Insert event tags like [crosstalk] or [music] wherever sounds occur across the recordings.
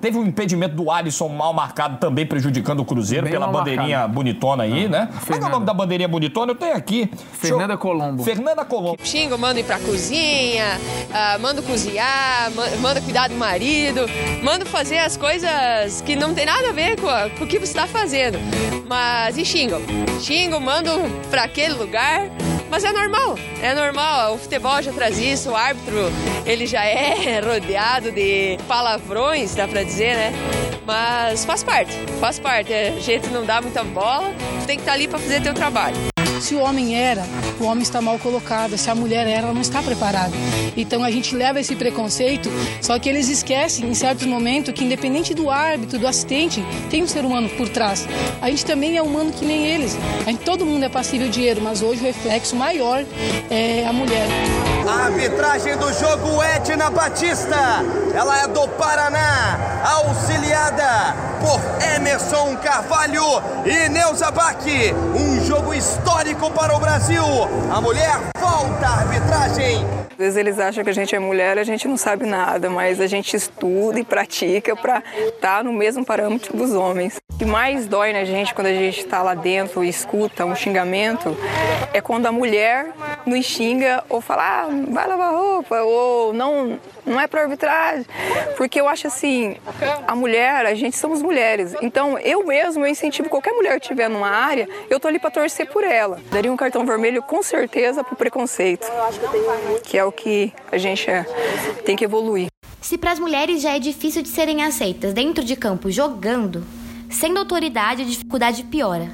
Teve um impedimento do Alisson mal marcado também prejudicando o Cruzeiro Bem pela bandeirinha marcado. bonitona aí, né? Como é é o nome da bandeirinha bonitona? Eu tenho aqui. Eu- Fernanda Colombo. Fernanda Colombo. Xingo, manda ir pra cozinha, mando cozinhar, ma- manda cuidar do marido, mando fazer as coisas que não tem nada a ver com, a- com o que você está fazendo. Mas e xingo? Xingo, mando pra aquele lugar, mas é normal, é normal. O futebol já traz isso, o árbitro ele já é [laughs] rodeado de palavrões, dá pra dizer, né? Mas faz parte, faz parte. A gente não dá muita bola, tem que estar ali pra fazer teu trabalho. Se o homem era, o homem está mal colocado. Se a mulher era, ela não está preparada. Então a gente leva esse preconceito, só que eles esquecem em certos momentos que independente do árbitro, do assistente, tem um ser humano por trás. A gente também é humano que nem eles. A gente, todo mundo é passível de erro, mas hoje o reflexo maior é a mulher. A arbitragem do jogo Edna Batista. Ela é do Paraná, auxiliada por Emerson Carvalho e Neuza Bach. Um jogo histórico para o Brasil. A mulher volta à arbitragem. Às vezes eles acham que a gente é mulher, a gente não sabe nada, mas a gente estuda e pratica para estar no mesmo parâmetro dos homens. O que mais dói na gente quando a gente está lá dentro e escuta um xingamento é quando a mulher nos xinga ou fala, ah, vai lavar roupa, ou não, não é para arbitragem. Porque eu acho assim, a mulher, a gente somos. Então eu mesmo eu incentivo qualquer mulher que estiver numa área, eu tô ali para torcer por ela. Daria um cartão vermelho com certeza pro preconceito, que é o que a gente é, tem que evoluir. Se para as mulheres já é difícil de serem aceitas dentro de campo jogando, sendo autoridade a dificuldade piora.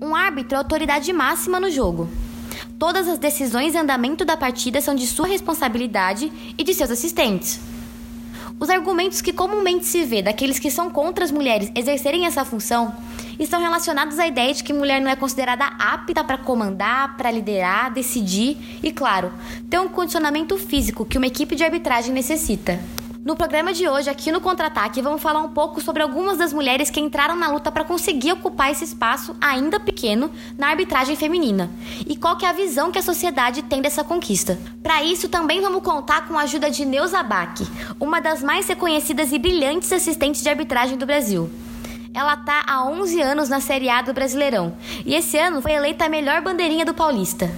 Um árbitro é autoridade máxima no jogo. Todas as decisões e andamento da partida são de sua responsabilidade e de seus assistentes. Os argumentos que comumente se vê daqueles que são contra as mulheres exercerem essa função estão relacionados à ideia de que mulher não é considerada apta para comandar, para liderar, decidir e, claro, ter um condicionamento físico que uma equipe de arbitragem necessita. No programa de hoje, aqui no Contra-Ataque, vamos falar um pouco sobre algumas das mulheres que entraram na luta para conseguir ocupar esse espaço, ainda pequeno, na arbitragem feminina. E qual que é a visão que a sociedade tem dessa conquista. Para isso, também vamos contar com a ajuda de Neuza Bach, uma das mais reconhecidas e brilhantes assistentes de arbitragem do Brasil. Ela tá há 11 anos na Série A do Brasileirão e esse ano foi eleita a melhor bandeirinha do Paulista.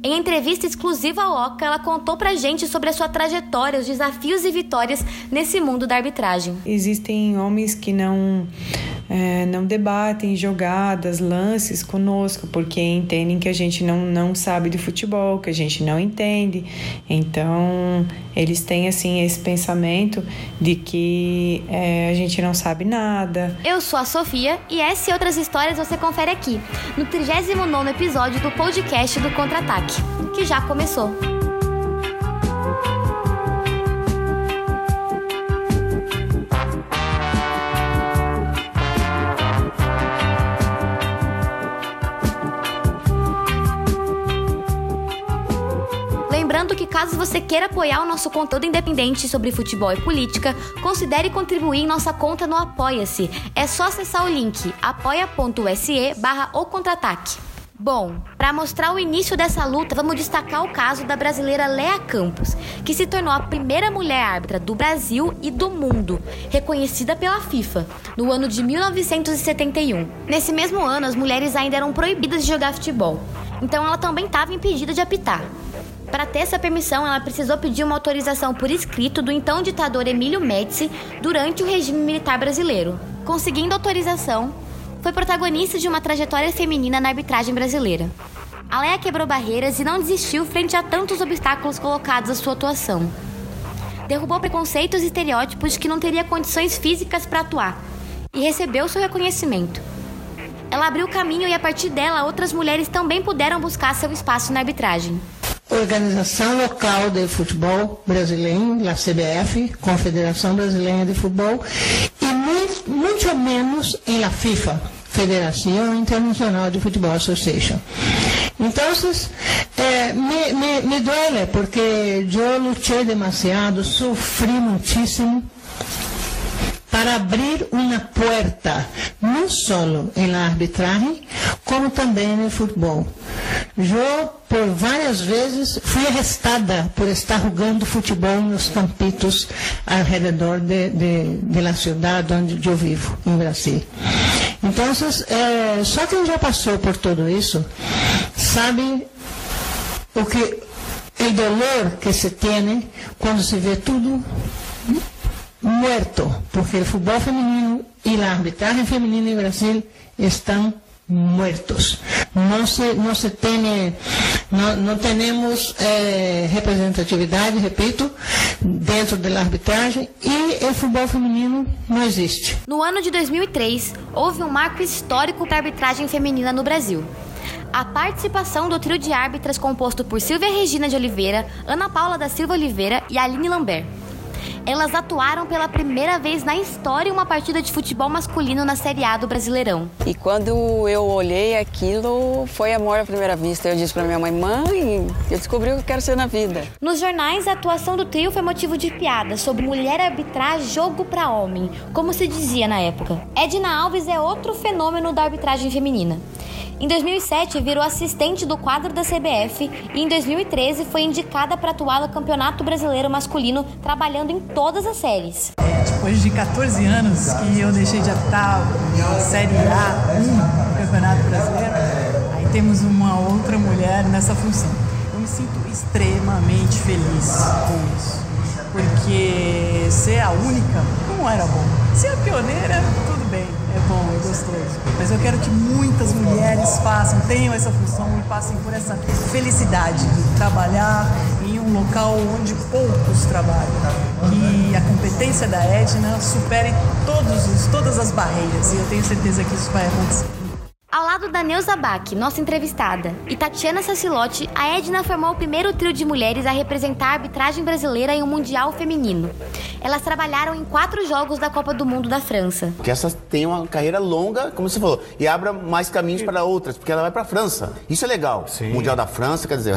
Em entrevista exclusiva ao Oca, ela contou pra gente sobre a sua trajetória, os desafios e vitórias nesse mundo da arbitragem. Existem homens que não é, não debatem jogadas, lances conosco, porque entendem que a gente não, não sabe de futebol, que a gente não entende. Então, eles têm assim esse pensamento de que é, a gente não sabe nada. Eu sou a Sofia e essa e outras histórias você confere aqui, no 39º episódio do podcast do Contra-Ataque, que já começou. Lembrando que caso você queira apoiar o nosso conteúdo independente sobre futebol e política, considere contribuir em nossa conta no Apoia-se. É só acessar o link apoia.se barra contra-ataque. Bom, para mostrar o início dessa luta, vamos destacar o caso da brasileira Lea Campos, que se tornou a primeira mulher árbitra do Brasil e do mundo, reconhecida pela FIFA, no ano de 1971. Nesse mesmo ano, as mulheres ainda eram proibidas de jogar futebol, então ela também estava impedida de apitar. Para ter essa permissão, ela precisou pedir uma autorização por escrito do então ditador Emílio Médici durante o regime militar brasileiro. Conseguindo autorização, foi protagonista de uma trajetória feminina na arbitragem brasileira. A Leia quebrou barreiras e não desistiu frente a tantos obstáculos colocados à sua atuação. Derrubou preconceitos e estereótipos que não teria condições físicas para atuar e recebeu seu reconhecimento. Ela abriu caminho e a partir dela outras mulheres também puderam buscar seu espaço na arbitragem. Organização Local de Futebol Brasileiro, a CBF, Confederação Brasileira de Futebol, e muito, muito menos em la FIFA, Federação Internacional de Futebol Association. Então, eh, me, me, me duele porque eu lutei demasiado, sofri muitíssimo para abrir uma porta, não só em arbitragem, como também no futebol. Eu, por várias vezes, fui arrestada por estar jogando futebol nos campitos ao redor de, de, de la cidade onde eu vivo, em Brasil. Então, é, só quem já passou por tudo isso sabe o que o dolor que se tem quando se vê tudo muerto, porque o futebol feminino e a arbitragem feminina em Brasil estão muertos. Não se, não se tem, não, não temos eh, representatividade, repito, dentro da arbitragem e o futebol feminino não existe. No ano de 2003, houve um marco histórico para a arbitragem feminina no Brasil. A participação do trio de árbitras composto por Silvia Regina de Oliveira, Ana Paula da Silva Oliveira e Aline Lambert. Elas atuaram pela primeira vez na história uma partida de futebol masculino na Série A do Brasileirão. E quando eu olhei aquilo, foi amor à primeira vista. Eu disse para minha mãe, mãe, eu descobri o que eu quero ser na vida. Nos jornais, a atuação do trio foi motivo de piada sobre mulher arbitrar jogo para homem, como se dizia na época. Edna Alves é outro fenômeno da arbitragem feminina. Em 2007, virou assistente do quadro da CBF e em 2013 foi indicada para atuar no Campeonato Brasileiro Masculino, trabalhando em todas as séries. Depois de 14 anos que eu deixei de atuar na Série A1 do Campeonato Brasileiro, aí temos uma outra mulher nessa função. Eu me sinto extremamente feliz com isso, porque ser a única não era bom. Ser a pioneira, tudo gostoso. Mas eu quero que muitas mulheres façam, tenham essa função e passem por essa felicidade de trabalhar em um local onde poucos trabalham. Que a competência da Edna supere todos os, todas as barreiras e eu tenho certeza que isso vai acontecer. Lado da Neuza Bach, nossa entrevistada, e Tatiana Sacilotti, a Edna formou o primeiro trio de mulheres a representar a arbitragem brasileira em um Mundial Feminino. Elas trabalharam em quatro jogos da Copa do Mundo da França. Que essas têm uma carreira longa, como você falou, e abra mais caminhos para outras, porque ela vai para a França. Isso é legal. Sim. Mundial da França, quer dizer,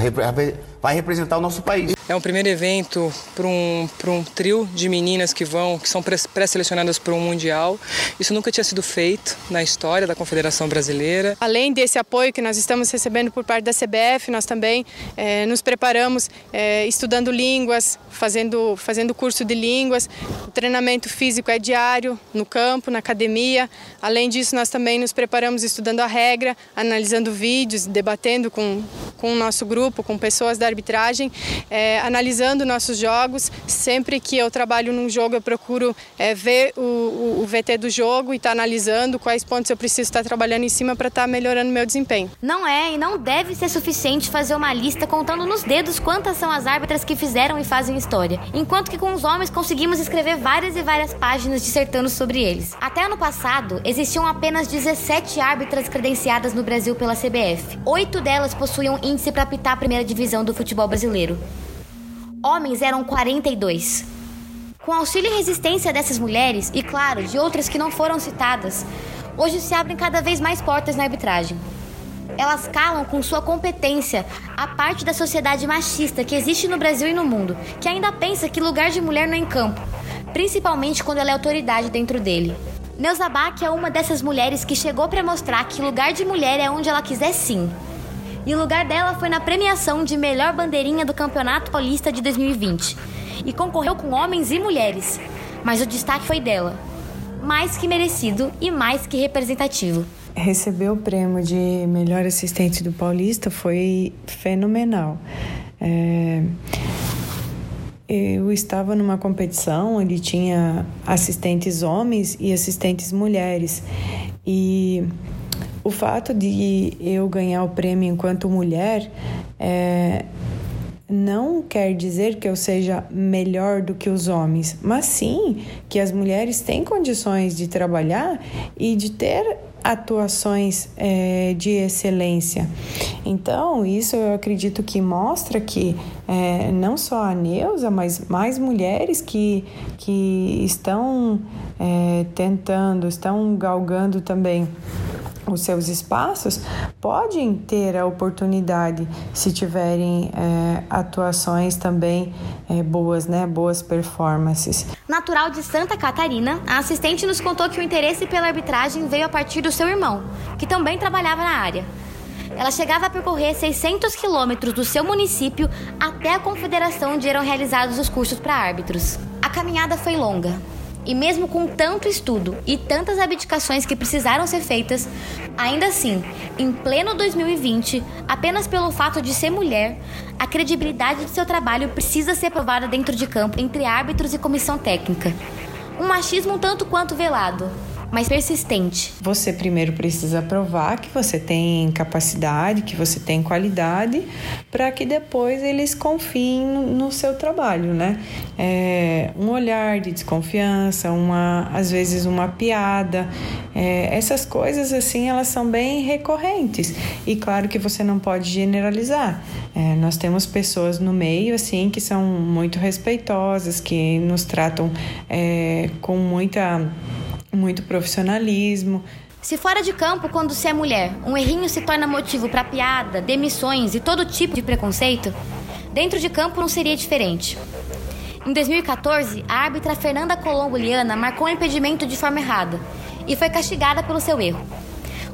vai representar o nosso país. É um primeiro evento para um, um trio de meninas que vão, que são pré-selecionadas para um Mundial. Isso nunca tinha sido feito na história da Confederação Brasileira. Além desse apoio que nós estamos recebendo por parte da CBF, nós também é, nos preparamos é, estudando línguas, fazendo, fazendo curso de línguas. O treinamento físico é diário, no campo, na academia. Além disso, nós também nos preparamos estudando a regra, analisando vídeos, debatendo com, com o nosso grupo, com pessoas da arbitragem, é, analisando nossos jogos. Sempre que eu trabalho num jogo, eu procuro ver o, o, o, VT do jogo e estar tá analisando quais pontos eu preciso estar trabalhando em cima para estar tá melhorando meu desempenho. Não é e não deve ser suficiente fazer uma lista contando nos dedos quantas são as árbitras que fizeram e fazem história, enquanto que com os homens conseguimos escrever várias e várias páginas dissertando sobre eles. Até ano passado, existiam apenas 17 árbitras credenciadas no Brasil pela CBF. Oito delas possuíam índice para apitar a primeira divisão do futebol brasileiro. Homens eram 42. Com auxílio e resistência dessas mulheres, e claro, de outras que não foram citadas, hoje se abrem cada vez mais portas na arbitragem. Elas calam com sua competência a parte da sociedade machista que existe no Brasil e no mundo, que ainda pensa que lugar de mulher não é em campo, principalmente quando ela é autoridade dentro dele. Neuza Bach é uma dessas mulheres que chegou para mostrar que lugar de mulher é onde ela quiser sim, e o lugar dela foi na premiação de melhor bandeirinha do Campeonato Paulista de 2020 e concorreu com homens e mulheres, mas o destaque foi dela. Mais que merecido e mais que representativo. Receber o prêmio de melhor assistente do Paulista foi fenomenal. É... Eu estava numa competição onde tinha assistentes homens e assistentes mulheres. E o fato de eu ganhar o prêmio enquanto mulher é, não quer dizer que eu seja melhor do que os homens, mas sim que as mulheres têm condições de trabalhar e de ter atuações é, de excelência. Então, isso eu acredito que mostra que é, não só a Neuza, mas mais mulheres que, que estão é, tentando, estão galgando também os seus espaços podem ter a oportunidade se tiverem é, atuações também é, boas, né, boas performances. Natural de Santa Catarina, a assistente nos contou que o interesse pela arbitragem veio a partir do seu irmão, que também trabalhava na área. Ela chegava a percorrer 600 quilômetros do seu município até a confederação onde eram realizados os cursos para árbitros. A caminhada foi longa, e mesmo com tanto estudo e tantas abdicações que precisaram ser feitas, ainda assim, em pleno 2020, apenas pelo fato de ser mulher, a credibilidade de seu trabalho precisa ser provada dentro de campo entre árbitros e comissão técnica. Um machismo tanto quanto velado, mas persistente. Você primeiro precisa provar que você tem capacidade, que você tem qualidade, para que depois eles confiem no, seu trabalho, né? É, um olhar de desconfiança, uma, às vezes uma piada, é, essas coisas assim elas são bem recorrentes e claro que você não pode generalizar. É, nós temos pessoas no meio assim que são muito respeitosas, que nos tratam é, com muita muito profissionalismo. Se fora de campo, quando se é mulher, um errinho se torna motivo para piada, demissões e todo tipo de preconceito, dentro de campo não seria diferente. Em 2014, a árbitra Fernanda Colombo Liana marcou um impedimento de forma errada e foi castigada pelo seu erro.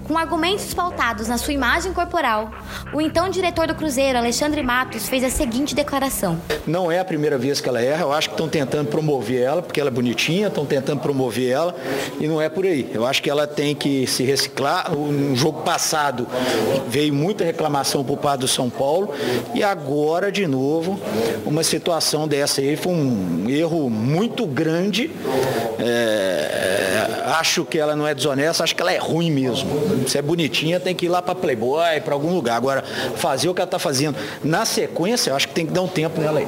Com argumentos pautados na sua imagem corporal, o então diretor do Cruzeiro, Alexandre Matos, fez a seguinte declaração: Não é a primeira vez que ela erra, eu acho que estão tentando promover ela, porque ela é bonitinha, estão tentando promover ela, e não é por aí. Eu acho que ela tem que se reciclar. No jogo passado veio muita reclamação por parte do São Paulo, e agora, de novo, uma situação dessa aí foi um erro muito grande. É, acho que ela não é desonesta, acho que ela é ruim mesmo. Se é bonitinha, tem que ir lá para Playboy, para algum lugar. Agora, fazer o que ela está fazendo na sequência, eu acho que tem que dar um tempo nela aí.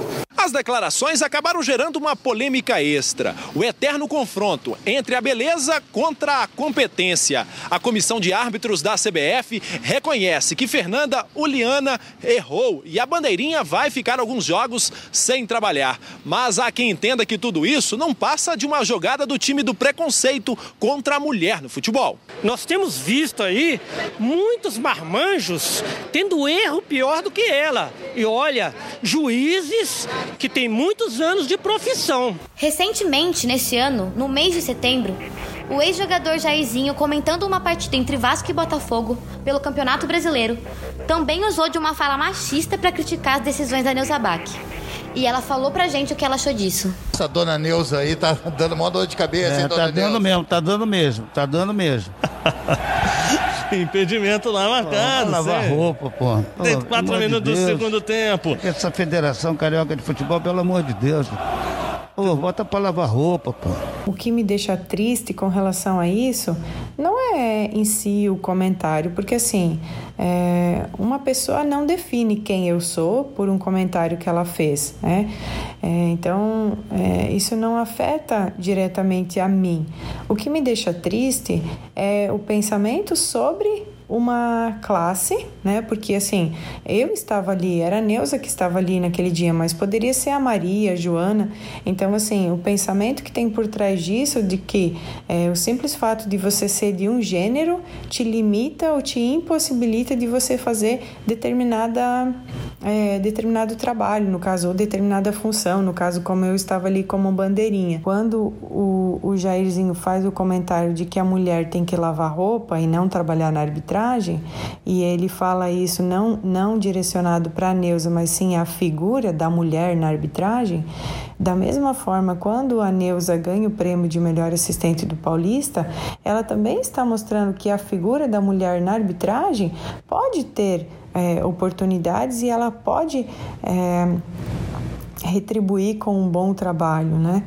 As declarações acabaram gerando uma polêmica extra. O eterno confronto entre a beleza contra a competência. A comissão de árbitros da CBF reconhece que Fernanda Uliana errou e a bandeirinha vai ficar alguns jogos sem trabalhar. Mas há quem entenda que tudo isso não passa de uma jogada do time do preconceito contra a mulher no futebol. Nós temos visto aí muitos marmanjos tendo erro pior do que ela. E olha, juízes que tem muitos anos de profissão. Recentemente, neste ano, no mês de setembro, o ex-jogador Jairzinho, comentando uma partida entre Vasco e Botafogo pelo Campeonato Brasileiro, também usou de uma fala machista para criticar as decisões da Neuza Bach. E ela falou pra gente o que ela achou disso. Essa dona Neuza aí tá dando uma dor de cabeça, é, hein, Tá dando Neuza? mesmo, tá dando mesmo, tá dando mesmo. [laughs] [laughs] Impedimento lá marcado. Vai lavar sim. roupa, pô. Tem quatro amor de minutos do segundo tempo. Essa Federação Carioca de Futebol, pelo amor de Deus. Pô, bota pra lavar roupa, pô. O que me deixa triste com relação a isso não é em si o comentário, porque assim, é, uma pessoa não define quem eu sou por um comentário que ela fez, né? É, então, é, isso não afeta diretamente a mim. O que me deixa triste é o pensamento sobre uma classe, né? Porque assim, eu estava ali, era a Neuza que estava ali naquele dia, mas poderia ser a Maria, a Joana. Então, assim, o pensamento que tem por trás disso, de que é, o simples fato de você ser de um gênero te limita ou te impossibilita de você fazer determinada é, determinado trabalho, no caso, ou determinada função, no caso, como eu estava ali como bandeirinha. Quando o, o Jairzinho faz o comentário de que a mulher tem que lavar roupa e não trabalhar na arbitragem, e ele fala isso não, não direcionado para a Neuza, mas sim a figura da mulher na arbitragem, da mesma forma, quando a Neuza ganha o prêmio de melhor assistente do Paulista, ela também está mostrando que a figura da mulher na arbitragem pode ter é, oportunidades e ela pode é, retribuir com um bom trabalho, né?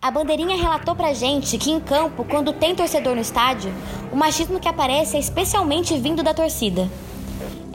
A bandeirinha relatou pra gente que em campo, quando tem torcedor no estádio, o machismo que aparece é especialmente vindo da torcida.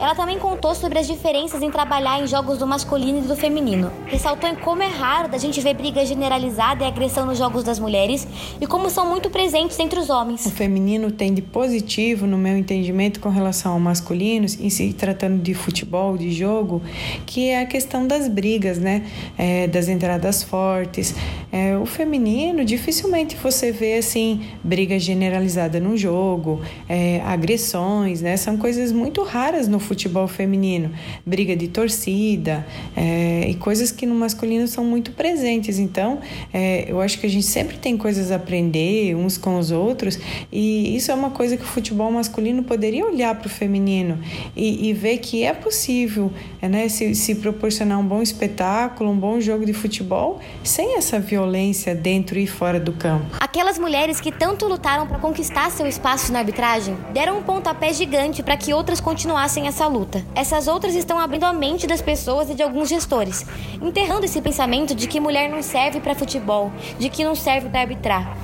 Ela também contou sobre as diferenças em trabalhar em jogos do masculino e do feminino. Ressaltou em como é raro da gente ver briga generalizada e agressão nos jogos das mulheres e como são muito presentes entre os homens. O feminino tem de positivo, no meu entendimento, com relação ao masculino, em se tratando de futebol, de jogo, que é a questão das brigas, né? É, das entradas fortes. É, o feminino, dificilmente você vê assim, briga generalizada no jogo, é, agressões, né? São coisas muito raras no futebol feminino. Briga de torcida é, e coisas que no masculino são muito presentes. Então, é, eu acho que a gente sempre tem coisas a aprender uns com os outros e isso é uma coisa que o futebol masculino poderia olhar para o feminino e, e, ver que é possível né, se, se proporcionar um bom espetáculo, um bom jogo de futebol sem essa violência dentro e fora do campo. Aquelas mulheres que tanto lutaram para conquistar seu espaço na arbitragem deram um pontapé gigante para que outras continuassem luta. Essas outras estão abrindo a mente das pessoas e de alguns gestores, enterrando esse pensamento de que mulher não serve para futebol, de que não serve para arbitrar.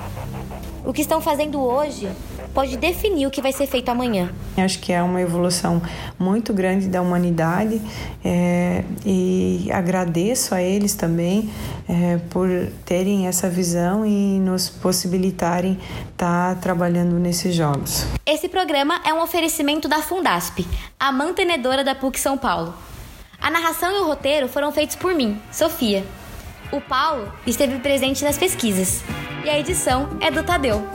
O que estão fazendo hoje pode definir o que vai ser feito amanhã. Acho que é uma evolução muito grande da humanidade é, e agradeço a eles também é, por terem essa visão e nos possibilitarem estar tá trabalhando nesses jogos. Esse programa é um oferecimento da Fundasp, a mantenedora da PUC São Paulo. A narração e o roteiro foram feitos por mim, Sofia. O Paulo esteve presente nas pesquisas e a edição é do Tadeu.